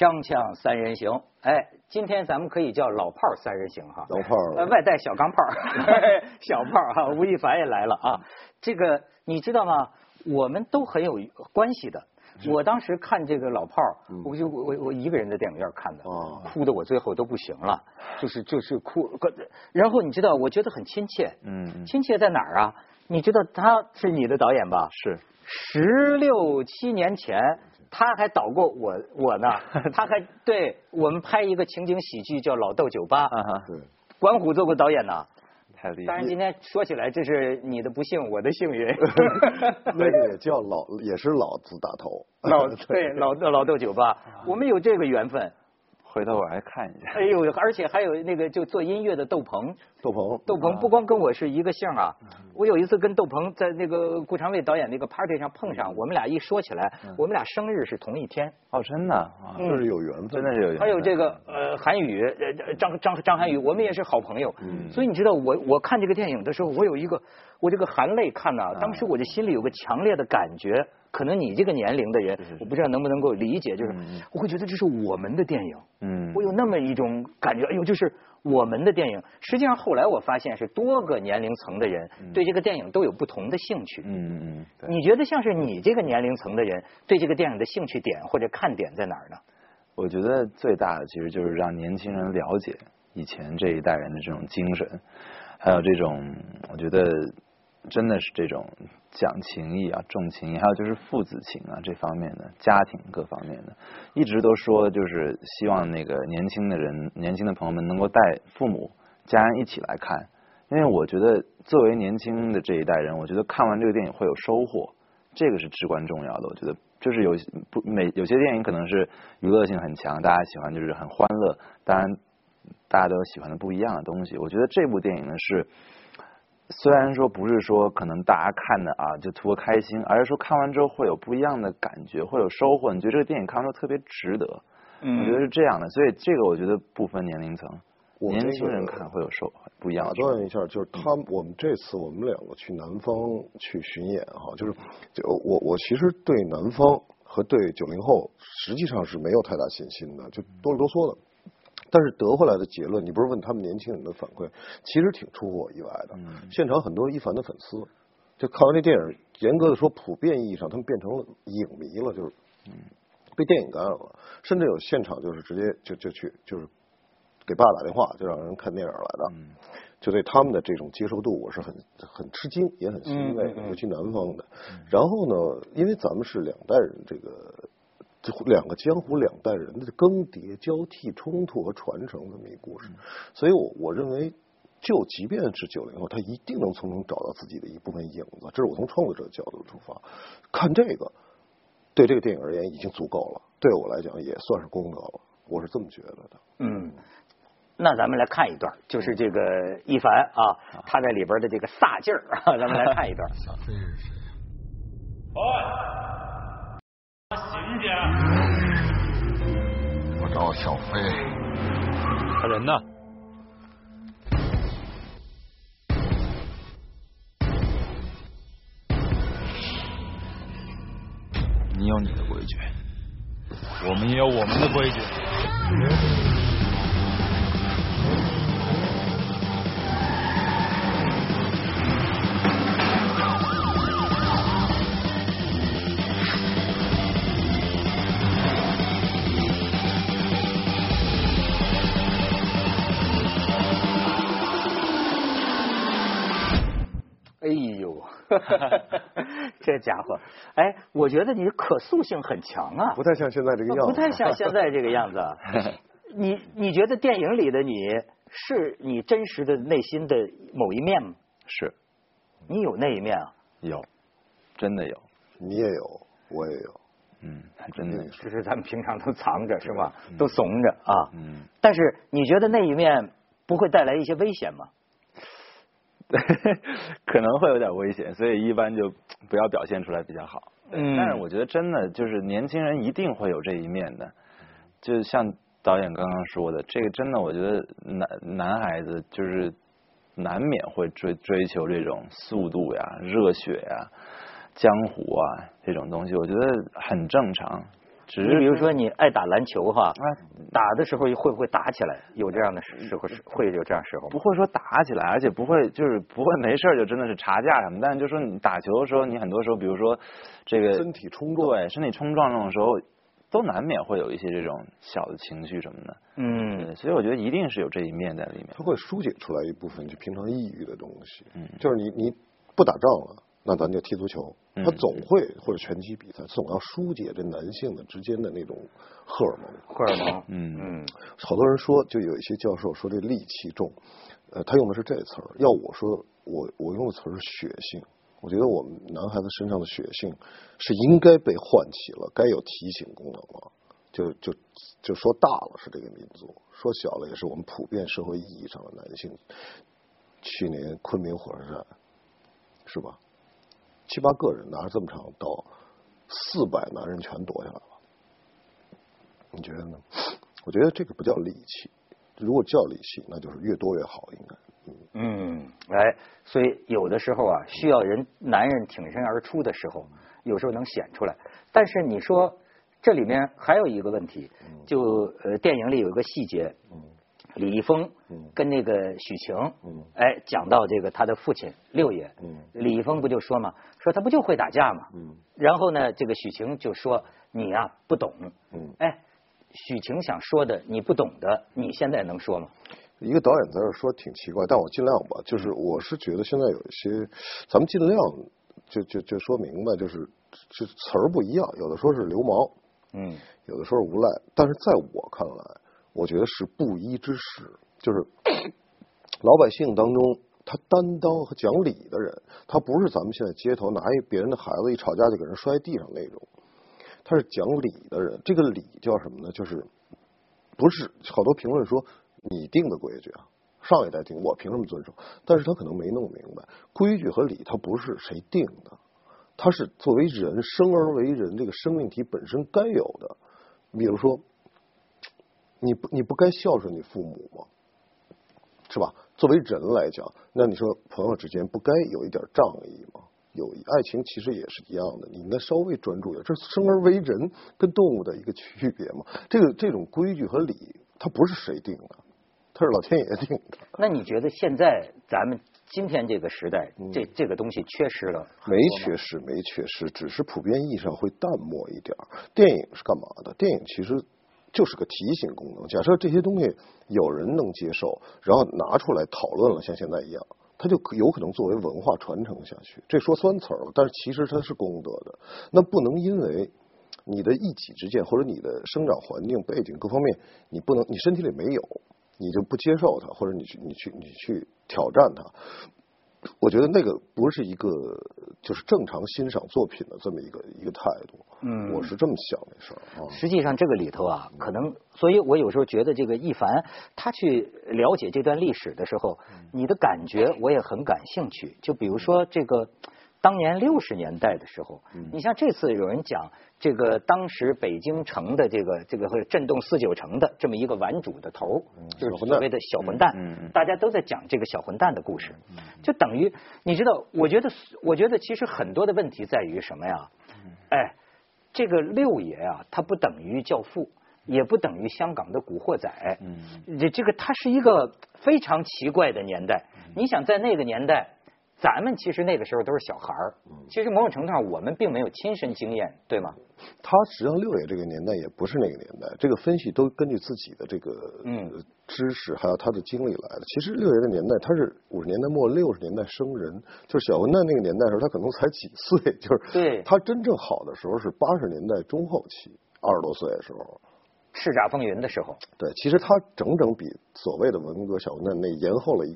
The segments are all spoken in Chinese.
锵锵三人行，哎，今天咱们可以叫老炮儿三人行哈，老炮儿呃，外带小钢炮儿，小炮儿哈，吴亦凡也来了啊。这个你知道吗？我们都很有关系的。我当时看这个老炮儿，我就我我我一个人在电影院看的，哦哭的我最后都不行了，就是就是哭。然后你知道，我觉得很亲切，嗯嗯亲切在哪儿啊？你知道他是你的导演吧？是十六七年前，他还导过我我呢，他还对我们拍一个情景喜剧叫《老豆酒吧》，啊哈，对，管虎做过导演呢。太厉害当然，今天说起来，这是你的不幸，我的幸运。那个也叫老，也是老子打头。老对 老豆老豆酒吧，我们有这个缘分。回头我还看一下。哎呦，而且还有那个就做音乐的窦鹏，窦鹏，窦鹏不光跟我是一个姓啊，我有一次跟窦鹏在那个顾长卫导演那个 party 上碰上，我们俩一说起来，我们俩生日是同一天。哦，真的啊，就是有缘分，真的是有缘分。还有这个呃韩宇呃张张张涵予，我们也是好朋友。所以你知道我我看这个电影的时候，我有一个我这个含泪看呐、当时我这心里有个强烈的感觉，可能你这个年龄的人，我不知道能不能够理解，就是我会觉得这是我们的电影。嗯我有那么一种感觉，哎呦，就是我们的电影。实际上后来我发现是多个年龄层的人对这个电影都有不同的兴趣。嗯嗯嗯，你觉得像是你这个年龄层的人对这个电影的兴趣点或者看点在哪儿呢？我觉得最大的其实就是让年轻人了解以前这一代人的这种精神，还有这种我觉得真的是这种讲情义啊、重情义，还有就是父子情啊这方面的家庭各方面的，一直都说就是希望那个年轻的人、年轻的朋友们能够带父母、家人一起来看，因为我觉得作为年轻的这一代人，我觉得看完这个电影会有收获。这个是至关重要的，我觉得就是有不每有些电影可能是娱乐性很强，大家喜欢就是很欢乐，当然大家都有喜欢的不一样的东西。我觉得这部电影呢是，虽然说不是说可能大家看的啊就图个开心，而是说看完之后会有不一样的感觉，会有收获。你觉得这个电影看完之后特别值得，我觉得是这样的。所以这个我觉得不分年龄层，年轻人看会有收不一样打的收获。断一下，就是他们，我们这次我们两个去南方去巡演哈，就是就我我其实对南方和对九零后实际上是没有太大信心的，就哆里哆嗦的。但是得回来的结论，你不是问他们年轻人的反馈，其实挺出乎我意外的。现场很多一凡的粉丝，就看完这电影，严格的说，普遍意义上他们变成了影迷了，就是被电影感染了，甚至有现场就是直接就就去就是给爸打电话，就让人看电影来的。就对他们的这种接受度，我是很很吃惊，也很欣慰的，尤其南方的。然后呢，因为咱们是两代人，这个这两个江湖两代人的更迭、交替、冲突和传承这么一个故事，所以我我认为，就即便是九零后，他一定能从中找到自己的一部分影子。这是我从创作者的角度出发，看这个对这个电影而言已经足够了，对我来讲也算是功德了，我是这么觉得的。嗯，那咱们来看一段，就是这个一凡啊，他在里边的这个飒劲儿啊，咱们来看一段。行家，我找小飞，他人呢？你有你的规矩，我们也有我们的规矩。这家伙，哎，我觉得你可塑性很强啊，不太像现在这个样子，不太像现在这个样子。你你觉得电影里的你是你真实的内心的某一面吗？是你有那一面啊？有，真的有，你也有，我也有。嗯，还真的有。只是咱们平常都藏着是吧？都怂着啊。嗯，但是你觉得那一面不会带来一些危险吗？可能会有点危险，所以一般就不要表现出来比较好。嗯但是我觉得真的就是年轻人一定会有这一面的，就像导演刚刚说的，这个真的我觉得男男孩子就是难免会追追求这种速度呀、热血呀、江湖啊这种东西，我觉得很正常。只是你比如说你爱打篮球哈，啊打的时候会不会打起来？有这样的时时候是会有这样时候不会说打起来，而且不会就是不会没事就真的是查架什么，但是就说你打球的时候，你很多时候比如说这个身体冲撞对身体冲撞这种时候，都难免会有一些这种小的情绪什么的。嗯，所以我觉得一定是有这一面在里面。它会疏解出来一部分就平常抑郁的东西。嗯就是你你不打仗了，那咱就踢足球，嗯他总会或者拳击比赛，总要疏解这男性的之间的那种荷尔蒙。荷尔蒙，嗯嗯好多人说，就有一些教授说这戾气重，呃，他用的是这词儿。要我说，我我用的词儿是血性。我觉得我们男孩子身上的血性是应该被唤起了，该有提醒功能了。就就就说大了是这个民族，说小了也是我们普遍社会意义上的男性。去年昆明火车站，是吧？七八个人拿着这么长的刀，四百男人全躲下来了。你觉得呢？我觉得这个不叫利器，如果叫利器，那就是越多越好，应该。嗯，哎，所以有的时候啊，需要人男人挺身而出的时候，有时候能显出来。但是你说这里面还有一个问题，就呃电影里有一个细节，李易峰跟那个许晴，哎讲到这个他的父亲六爷，李易峰不就说嘛，说他不就会打架嘛，然后呢这个许晴就说你呀、不懂，哎，许晴想说的你不懂的，你现在能说吗？一个导演在这说挺奇怪，但我尽量吧。就是我是觉得现在有一些，咱们尽量就就就说明白，就是这词儿不一样，有的说是流氓，嗯。有的说是无赖，但是在我看来，我觉得是不一之师，就是 老百姓当中他担当和讲理的人，他不是咱们现在街头拿一别人的孩子一吵架就给人摔地上那种，他是讲理的人。这个理叫什么呢？就是不是好多评论说你定的规矩啊，上一代定，我凭什么遵守？但是他可能没弄明白，规矩和理它不是谁定的，它是作为人生而为人这个生命体本身该有的。比如说，你不你不该孝顺你父母吗？是吧？作为人来讲，那你说朋友之间不该有一点仗义吗？友谊爱情其实也是一样的，你应该稍微专注点，这是生而为人跟动物的一个 区别嘛。这个这种规矩和礼，它不是谁定的，它是老天爷定的。那你觉得现在咱们今天这个时代，这这个东西缺失了？没缺失，没缺失，只是普遍意义上会淡漠一点。电影是干嘛的？电影其实就是个提醒功能。假设这些东西有人能接受，然后拿出来讨论了，像现在一样，它就有可能作为文化传承下去。这说酸词儿了，但是其实它是功德的。那不能因为你的一己之见或者你的生长环境背景各方面，你不能你身体里没有，你就不接受它，或者你去你去你去挑战它。我觉得那个不是一个就是正常欣赏作品的这么一个一个态度。嗯我是这么想的事儿啊。实际上这个里头啊，可能，所以我有时候觉得这个一凡他去了解这段历史的时候，你的感觉我也很感兴趣。就比如说这个当年六十年代的时候，你像这次有人讲这个当时北京城的这个这个会震动四九城的这么一个顽主的头，就是所谓的小混蛋，大家都在讲这个小混蛋的故事，就等于你知道，我觉得我觉得其实很多的问题在于什么呀？哎，这个六爷啊，他不等于教父，也不等于香港的古惑仔。嗯，这这个他是一个非常奇怪的年代。你想在那个年代，咱们其实那个时候都是小孩儿，其实某种程度上我们并没有亲身经验，对吗？他实际上六爷这个年代也不是那个年代，这个分析都根据自己的这个嗯呃知识还有他的经历来的。其实六爷的年代他是五十年代末六十年代生人，就是小混蛋那个年代的时候，他可能才几岁，就是对他真正好的时候是八十年代中后期，二十多岁的时候。叱咤风云的时候，对，其实他整整比所谓的文革小混蛋那延后了一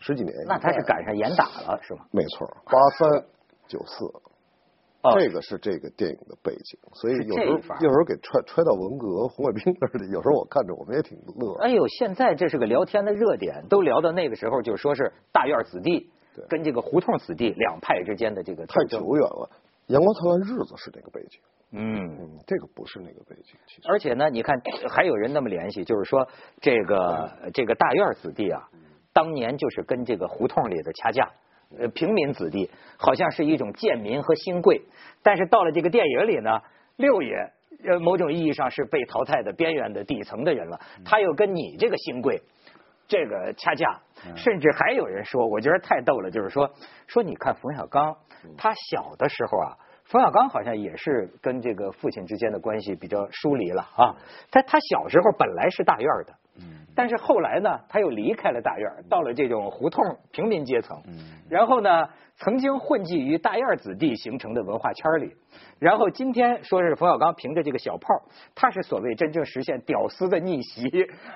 十几年。那他是赶上严打了，是吗？没错，八三九四。哦这个是这个电影的背景，所以有时候有时候给揣揣到文革、红卫兵那儿里，有时候我看着我们也挺乐。哎呦，现在这是个聊天的热点，都聊到那个时候，就说是大院子弟对跟这个胡同子弟两派之间的这个太久远了。阳光灿烂日子是那个背景，嗯。嗯，这个不是那个背景。其实而且呢，你看还有人那么联系，就是说这个这个大院子弟啊，当年就是跟这个胡同里的掐架，呃，平民子弟好像是一种贱民和新贵，但是到了这个电影里呢，六爷呃，某种意义上是被淘汰的边缘的底层的人了。他又跟你这个新贵，这个掐架，甚至还有人说，我觉得太逗了，就是说说你看冯小刚，他小的时候啊。冯小刚好像也是跟这个父亲之间的关系比较疏离了啊。他他小时候本来是大院的，但是后来呢，他又离开了大院，到了这种胡同平民阶层。然后呢，曾经混迹于大院子弟形成的文化圈里。然后今天说是冯小刚凭着这个小炮，他是所谓真正实现屌丝的逆袭，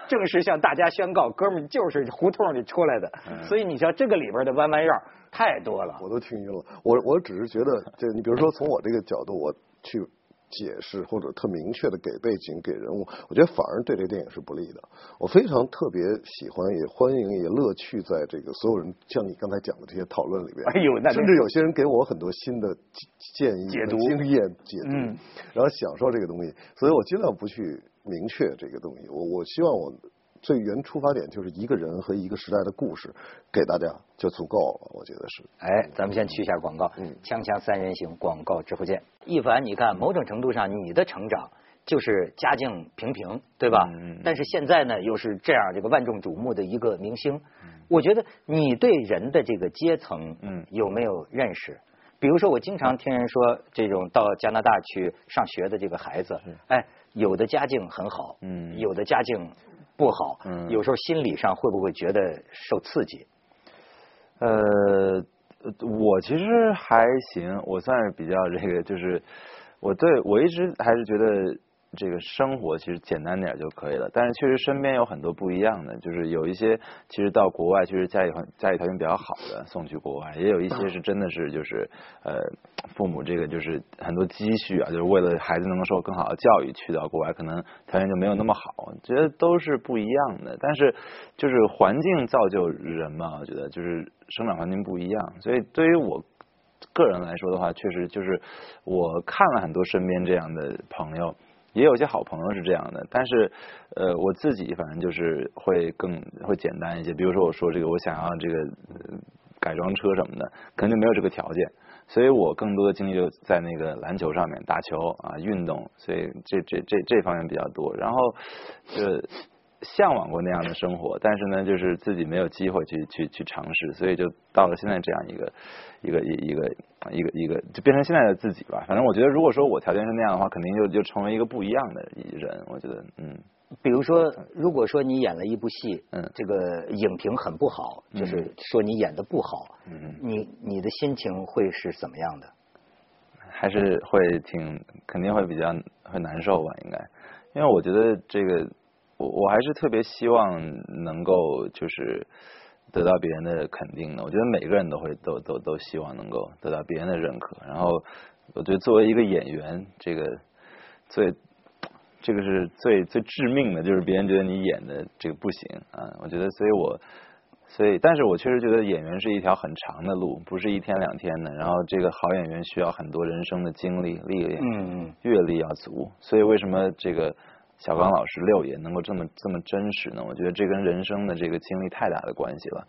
正式向大家宣告，哥们就是胡同里出来的。所以你像这个里边的弯弯绕。太多了，我都听晕了。我我只是觉得，就你比如说从我这个角度，我去解释或者特明确的给背景、给人物，我觉得反而对这个电影是不利的。我非常特别喜欢，也欢迎，也乐趣在这个所有人像你刚才讲的这些讨论里边。哎呦，那甚至有些人给我很多新的建议、解读、经验解读，然后享受这个东西。所以我尽量不去明确这个东西。我我希望我。最原出发点就是一个人和一个时代的故事，给大家就足够了，我觉得是。哎，咱们先去一下广告。嗯。锵锵三人行，广告之后见。一凡，你看，某种程度上，你的成长就是家境平平，对吧？嗯。但是现在呢，又是这样这个万众瞩目的一个明星。嗯。我觉得你对人的这个阶层，嗯，有没有认识？比如说，我经常听人说，这种到加拿大去上学的这个孩子，哎，有的家境很好，嗯，有的家境。不好，嗯，有时候心理上会不会觉得受刺激？呃，我其实还行，我算是比较这个，就是我对我一直还是觉得。这个生活其实简单点就可以了，但是确实身边有很多不一样的，就是有一些其实到国外，其实家里家里条件比较好的送去国外，也有一些是真的是就是呃父母这个就是很多积蓄啊，就是为了孩子能够受更好的教育去到国外，可能条件就没有那么好，觉得都是不一样的。但是就是环境造就人嘛，我觉得就是生长环境不一样，所以对于我个人来说的话，确实就是我看了很多身边这样的朋友。也有些好朋友是这样的，但是呃，我自己反正就是会更会简单一些。比如说我说这个，我想要这个改装车什么的，可能就没有这个条件，所以我更多的精力就在那个篮球上面，打球啊，运动，所以这这这这方面比较多。然后就向往过那样的生活，但是呢，就是自己没有机会去去去尝试，所以就到了现在这样一个一个一一个一个一个，就变成现在的自己吧。反正我觉得，如果说我条件是那样的话，肯定就就成为一个不一样的人。我觉得，嗯，比如说，如果说你演了一部戏，嗯，这个影评很不好，就是说你演的不好，嗯，你你的心情会是怎么样的？还是会挺肯定会比较会难受吧？应该，因为我觉得这个。我我还是特别希望能够就是得到别人的肯定的。我觉得每个人都会都都都希望能够得到别人的认可。然后我觉得作为一个演员，这个最这个是最最致命的，就是别人觉得你演的这个不行啊。我觉得，所以我所以，但是我确实觉得演员是一条很长的路，不是一天两天的。然后这个好演员需要很多人生的经历历练，嗯嗯，阅历要足。所以为什么这个？小刚老师六爷能够这么这么真实呢？我觉得这跟人生的这个经历太大的关系了。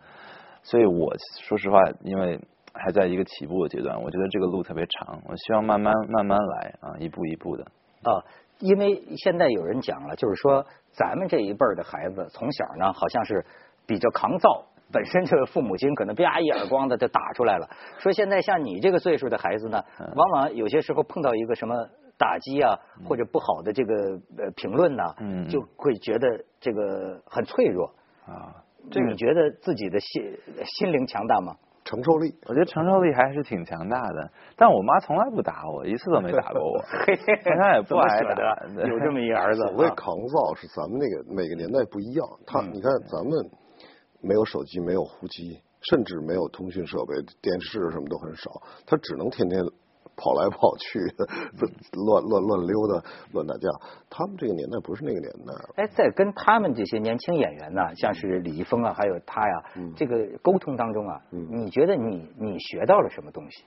所以我说实话，因为还在一个起步的阶段，我觉得这个路特别长，我希望慢慢慢慢来啊，一步一步的。啊，因为现在有人讲了，就是说咱们这一辈儿的孩子从小呢，好像是比较抗造，本身这个父母亲可能啪一耳光的就打出来了。说现在像你这个岁数的孩子呢，往往有些时候碰到一个什么。打击啊，或者不好的这个呃评论呢，就会觉得这个很脆弱啊。这你觉得自己的心心灵强大吗？承受力，我觉得承受力还是挺强大的。但我妈从来不打我，一次都没打过我。她也不爱打。有这么一儿子。所谓抗造是咱们那个每个年代不一样。他你看咱们没有手机，没有呼机，甚至没有通讯设备，电视什么都很少，他只能天天。跑来跑去，乱乱乱溜达，乱打架。他们这个年代不是那个年代。哎，在跟他们这些年轻演员呢，像是李易峰啊，还有他呀，这个沟通当中啊，你觉得你你学到了什么东西？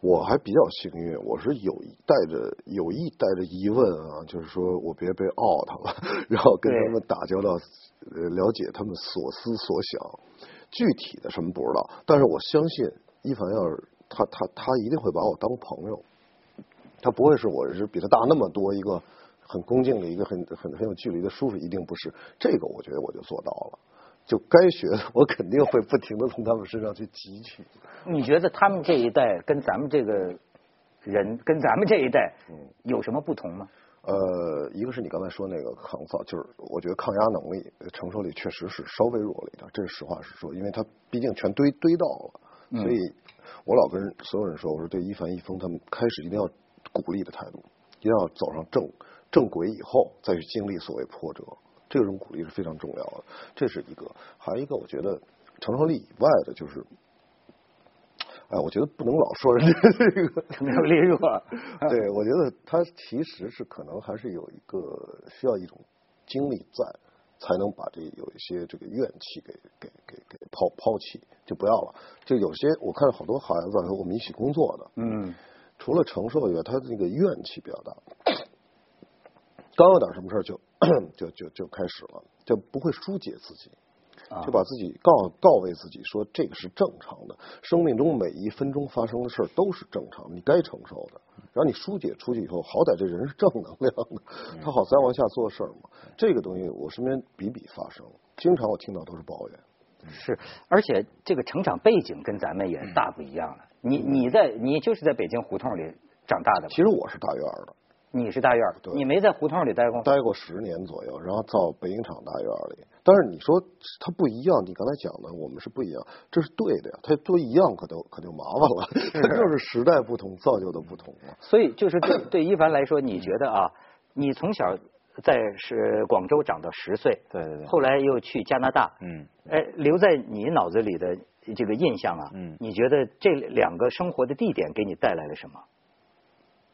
我还比较幸运，我是有带着有意带着疑问啊，就是说我别被 out 了，然后跟他们打交道，呃，了解他们所思所想。具体的什么不知道，但是我相信一凡要是。他他他一定会把我当朋友，他不会是我是比他大那么多一个很恭敬的一个很很很有距离的叔叔，一定不是。这个我觉得我就做到了。就该学的，我肯定会不停的从他们身上去汲取。你觉得他们这一代跟咱们这个人，跟咱们这一代，有什么不同吗？呃，一个是你刚才说那个抗造，就是我觉得抗压能力、承受力确实是稍微弱了一点，这是实话实说，因为他毕竟全堆堆到了，所以我老跟所有人说，我说对一凡一峰他们开始一定要鼓励的态度，一定要走上正正轨以后再去经历所谓波折。这种鼓励是非常重要的，这是一个。还有一个，我觉得承受力以外的，就是，哎，我觉得不能老说人家这个承受力弱。对，我觉得他其实是可能还是有一个需要一种经历在，才能把这有一些这个怨气给给给给抛抛弃，就不要了。就有些我看好多孩子和我们一起工作的，嗯，除了承受以外，他的那个怨气比较大。刚有点什么事儿就就就就开始了，就不会疏解自己，就把自己告告慰自己说这个是正常的，生命中每一分钟发生的事儿都是正常，你该承受的。然后你疏解出去以后，好歹这人是正能量的，他好再往下做事儿嘛。这个东西我身边比比发生，经常我听到都是抱怨。是，而且这个成长背景跟咱们也大不一样了。你你在你就是在北京胡同里长大的，其实我是大院的。你是大院儿，你没在胡同里待过？待过十年左右，然后到北影厂大院里。但是你说它不一样，你刚才讲的我们是不一样，这是对的呀。它都一样，可就可就麻烦了。它就是时代不同造就的不同嘛。所以就是对对一凡来说，你觉得啊，你从小在是广州长到十岁，对对对，后来又去加拿大，嗯，哎，留在你脑子里的这个印象啊，嗯，你觉得这两个生活的地点给你带来了什么？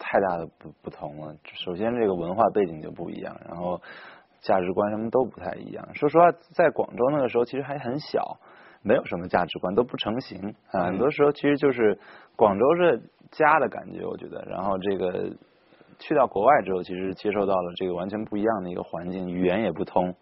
太大的不不同了。首先，这个文化背景就不一样，然后价值观什么都不太一样。说实话，在广州那个时候，其实还很小，没有什么价值观，都不成型啊。很多时候，其实就是广州是家的感觉，我觉得。然后这个去到国外之后，其实接受到了这个完全不一样的一个环境，语言也不通，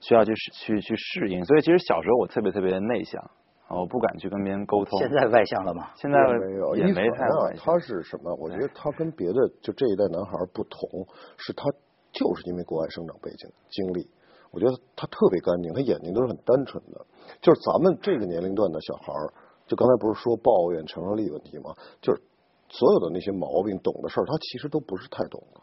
需要去去去适应。所以，其实小时候我特别特别的内向。我不敢去跟别人沟通。现在外向了吗？现在没有，也没太外向。他是什么？我觉得他跟别的就这一代男孩不同，是他就是因为国外生长背景经历。我觉得他特别干净，他眼睛都是很单纯的。就是咱们这个年龄段的小孩就刚才不是说抱怨承受力问题吗？就是所有的那些毛病、懂的事儿，他其实都不是太懂的。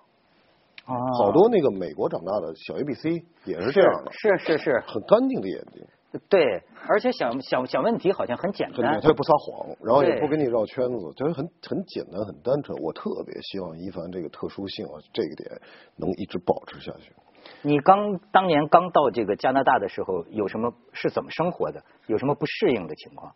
啊，好多那个美国长大的小 A B C 也是这样的，是是是，很干净的眼睛。对，而且想想想问题好像很简单，他也不撒谎，然后也不跟你绕圈子，就是很很简单很单纯。我特别希望一凡这个特殊性啊，这个点能一直保持下去。你刚当年刚到这个加拿大的时候，有什么是怎么生活的？有什么不适应的情况？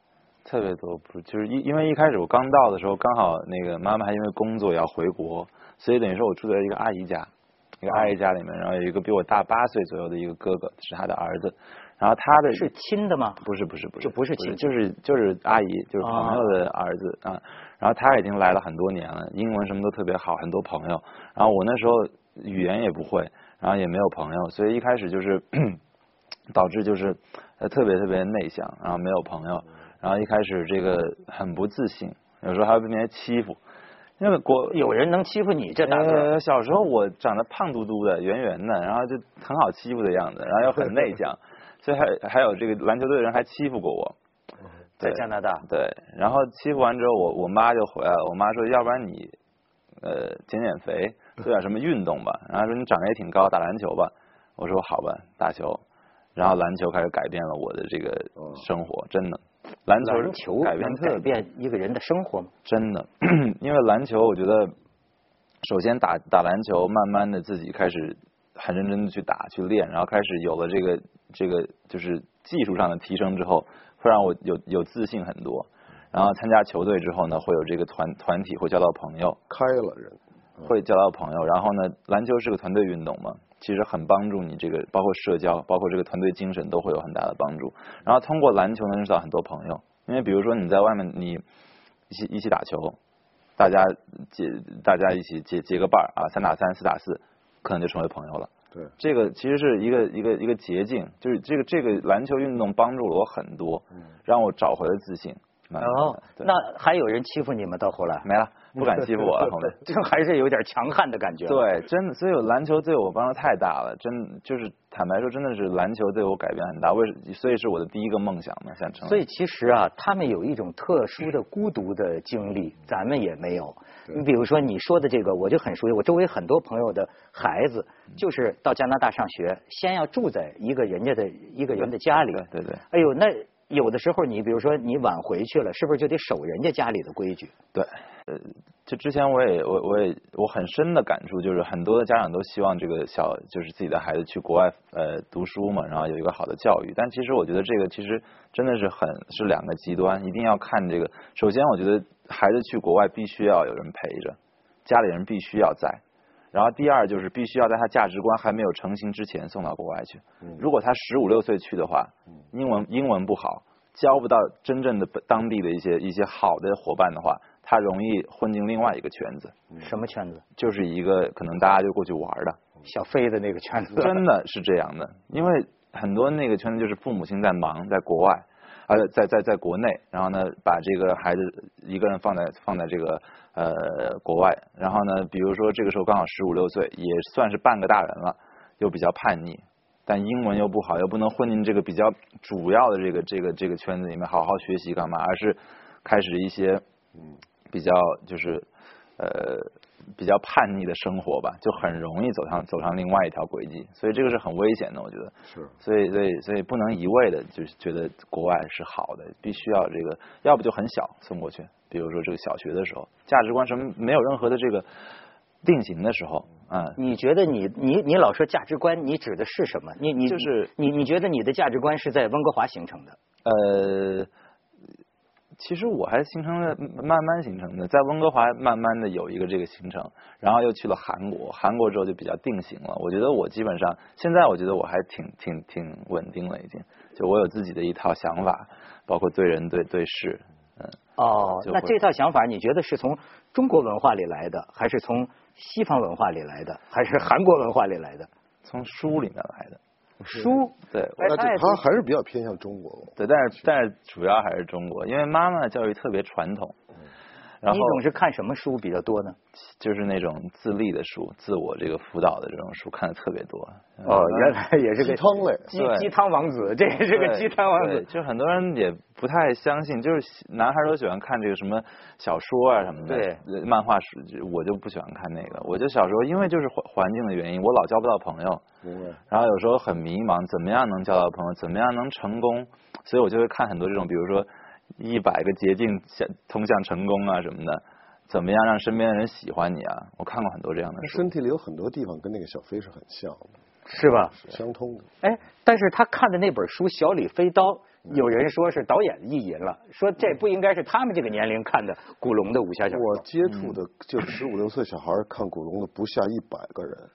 特别多，不就是因因为一开始我刚到的时候，刚好那个妈妈还因为工作要回国，所以等于说我住在一个阿姨家，一个阿姨家里面，然后有一个比我大八岁左右的一个哥哥，是他的儿子。然后他的是亲的吗？不是不是不是，就不是亲，就是就是阿姨，就是朋友的儿子啊。然后他已经来了很多年了，英文什么都特别好，很多朋友。然后我那时候语言也不会，然后也没有朋友，所以一开始就是 导致就是呃特别特别内向，然后没有朋友，然后一开始这个很不自信，有时候还会被人家欺负。因为国有人能欺负你这大个？小时候我长得胖嘟嘟的、圆圆的，然后就很好欺负的样子，然后又很内向。还还有这个篮球队的人还欺负过我，在加拿大。对，然后欺负完之后，我我妈就回来了。我妈说：“要不然你呃减减肥，做点什么运动吧。”然后说：“你长得也挺高，打篮球吧。”我说：“好吧，打球。”然后篮球开始改变了我的这个生活，真的。篮球篮球改变改变一个人的生活吗？真的，因为篮球，我觉得首先打打篮球，慢慢的自己开始。很认真的去打去练，然后开始有了这个这个就是技术上的提升之后，会让我有有自信很多。然后参加球队之后呢，会有这个团团体会交到朋友，开了人，会交到朋友。然后呢，篮球是个团队运动嘛，其实很帮助你这个包括社交，包括这个团队精神都会有很大的帮助。然后通过篮球能认识到很多朋友，因为比如说你在外面你一起一起打球，大家结大家一起结结个伴儿啊，三打三四打四。可能就成为朋友了。对，这个其实是一个一个一个捷径，就是这个这个篮球运动帮助了我很多，让我找回了自信。哦，那还有人欺负你吗？到后来没了。不敢欺负我了后面。这 还是有点强悍的感觉。，对，真的，所以篮球对我帮助太大了，真就是坦白说，真的是篮球对我改变很大。为所以是我的第一个梦想嘛，想成。所以其实啊，他们有一种特殊的孤独的经历，咱们也没有。你比如说你说的这个，我就很熟悉。我周围很多朋友的孩子，就是到加拿大上学，先要住在一个人家的一个人的家里。对对对哎呦，那有的时候你比如说你晚回去了，是不是就得守人家家里的规矩？对，呃，就之前我也我我也我很深的感触，就是很多的家长都希望这个小就是自己的孩子去国外呃读书嘛，然后有一个好的教育。但其实我觉得这个其实真的是很是两个极端，一定要看这个。首先，我觉得孩子去国外必须要有人陪着，家里人必须要在。然后第二就是必须要在他价值观还没有成型之前送到国外去。如果他十五六岁去的话，英文英文不好，交不到真正的当地的一些一些好的伙伴的话，他容易混进另外一个圈子，什么圈子？就是一个可能大家就过去玩的，小飞的那个圈子。真的是这样的。因为很多那个圈子就是父母亲在忙，在国外，而且在在在国内，然后呢把这个孩子一个人放在放在这个呃国外，然后呢，比如说这个时候刚好十五六岁，也算是半个大人了，又比较叛逆，但英文又不好，又不能混进这个比较主要的这个这个这个圈子里面好好学习干嘛，而是开始一些嗯比较就是呃比较叛逆的生活吧，就很容易走上走上另外一条轨迹，所以这个是很危险的，我觉得。是所以所以所以不能一味的就是觉得国外是好的，必须要这个，要不就很小送过去，比如说这个小学的时候，价值观什么没有任何的这个定型的时候，嗯，你觉得你你你老说价值观，你指的是什么？你你就是你你觉得你的价值观是在温哥华形成的？呃，其实我还形成了慢慢形成的，在温哥华慢慢的有一个这个行程，然后又去了韩国，韩国之后就比较定型了。我觉得我基本上现在我觉得我还挺挺挺稳定了，已经，就我有自己的一套想法，包括对人对对事，嗯。哦，那这套想法你觉得是从中国文化里来的，还是从西方文化里来的，还是韩国文化里来的？从书里面来的。书，对，哎那他也他还是比较偏向中国。对，但是但是主要还是中国，因为妈妈的教育特别传统，然后你总是看什么书比较多呢？就是那种自立的书、自我这个辅导的这种书看的特别多。哦，原来也是个鸡汤类鸡鸡汤王子，这也是个鸡汤王子。就很多人也不太相信，就是男孩都喜欢看这个什么小说啊什么的，对呃，漫画书，我就不喜欢看那个。我就小时候因为就是环环境的原因，我老交不到朋友？然后有时候很迷茫，怎么样能交到朋友，怎么样能成功，所以我就会看很多这种，比如说一百个捷径向通向成功啊什么的，怎么样让身边的人喜欢你啊？我看过很多这样的身体里有很多地方跟那个小飞是很像的，是吧？是相通的。哎，但是他看的那本书《小李飞刀》，有人说是导演意淫了，说这不应该是他们这个年龄看的古龙的武侠小说。我接触的就十五六岁小孩看古龙的不下一百个人，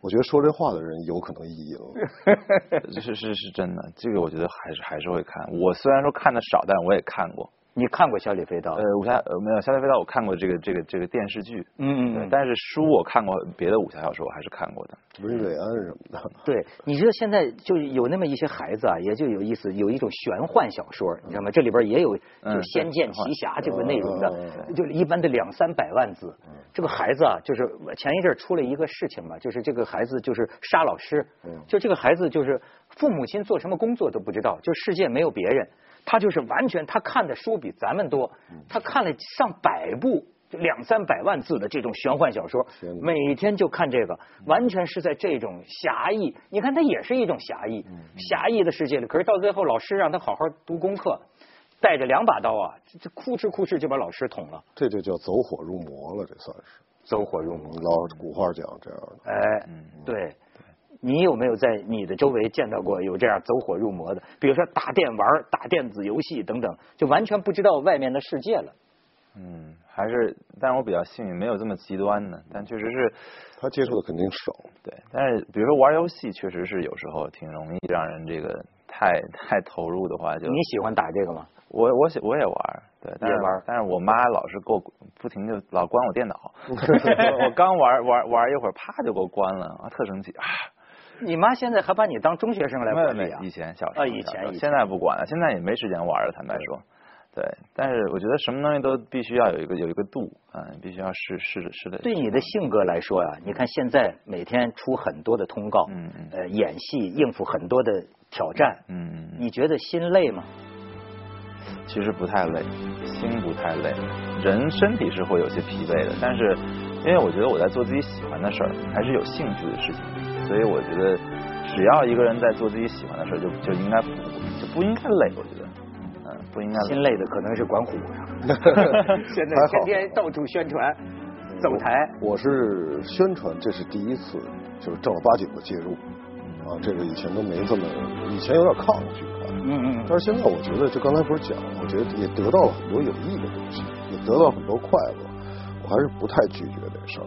我觉得说这话的人有可能意淫了。是是是真的，这个我觉得还是还是会看。我虽然说看的少，但我也看过。你看过《小李飞刀》？呃，武侠呃没有《小李飞刀》，我看过这个这个这个电视剧，嗯嗯嗯，但是书我看过别的武侠小说，我还是看过的。文瑞安什么的，对，你知道现在就有那么一些孩子啊，也就有意思，有一种玄幻小说，你知道吗？这里边也有就嗯《仙剑奇侠》这个内容的就是一般的两三百万字。这个孩子啊，就是前一阵出了一个事情嘛，就是这个孩子就是杀老师，就这个孩子就是父母亲做什么工作都不知道，就世界没有别人，他就是完全他看的书比咱们多，他看了上百部。就两三百万字的这种玄幻小说每天就看这个，完全是在这种侠义。你看，它也是一种侠义，侠义的世界里。可是到最后，老师让他好好读功课，带着两把刀啊，这这哭哧哭哧就把老师捅了，这就叫走火入魔了，这算是。走火入魔。老古话讲这样的，哎，对。你有没有在你的周围见到过有这样走火入魔的？比如说打电玩、打电子游戏等等，就完全不知道外面的世界了。嗯，还是，但是我比较幸运，没有这么极端的，但确实是，他接触的肯定少。对，但是比如说玩游戏，确实是有时候挺容易让人这个太 太投入的话就，你喜欢打这个吗？我我喜我也玩，对，但是玩但是我妈老是给我不停就老关我电脑，我刚玩玩玩一会儿，啪就给我关了，啊，特生气啊！你妈现在还把你当中学生来管理啊？以前小时候，啊以前现在不管了，现在也没时间玩了，坦白说，对，但是我觉得什么东西都必须要有一个有一个度啊，必须要试试着试的。对你的性格来说呀，你看现在每天出很多的通告，嗯嗯。呃，演戏应付很多的挑战，嗯嗯，你觉得心累吗？其实不太累，心不太累，人身体是会有些疲惫的，但是因为我觉得我在做自己喜欢的事儿，还是有兴趣的事情，所以我觉得只要一个人在做自己喜欢的事儿，就就应该不就不应该累，我觉得，嗯，不应该心累的可能是管虎上，现在天天到处宣传，走台。我是宣传，这是第一次，就是正儿八经的介入啊，这个以前都没这么，以前有点抗拒啊。嗯嗯但是现在我觉得，就刚才不是讲，我觉得也得到了很多有益的东西，也得到了很多快乐，我还是不太拒绝这事儿。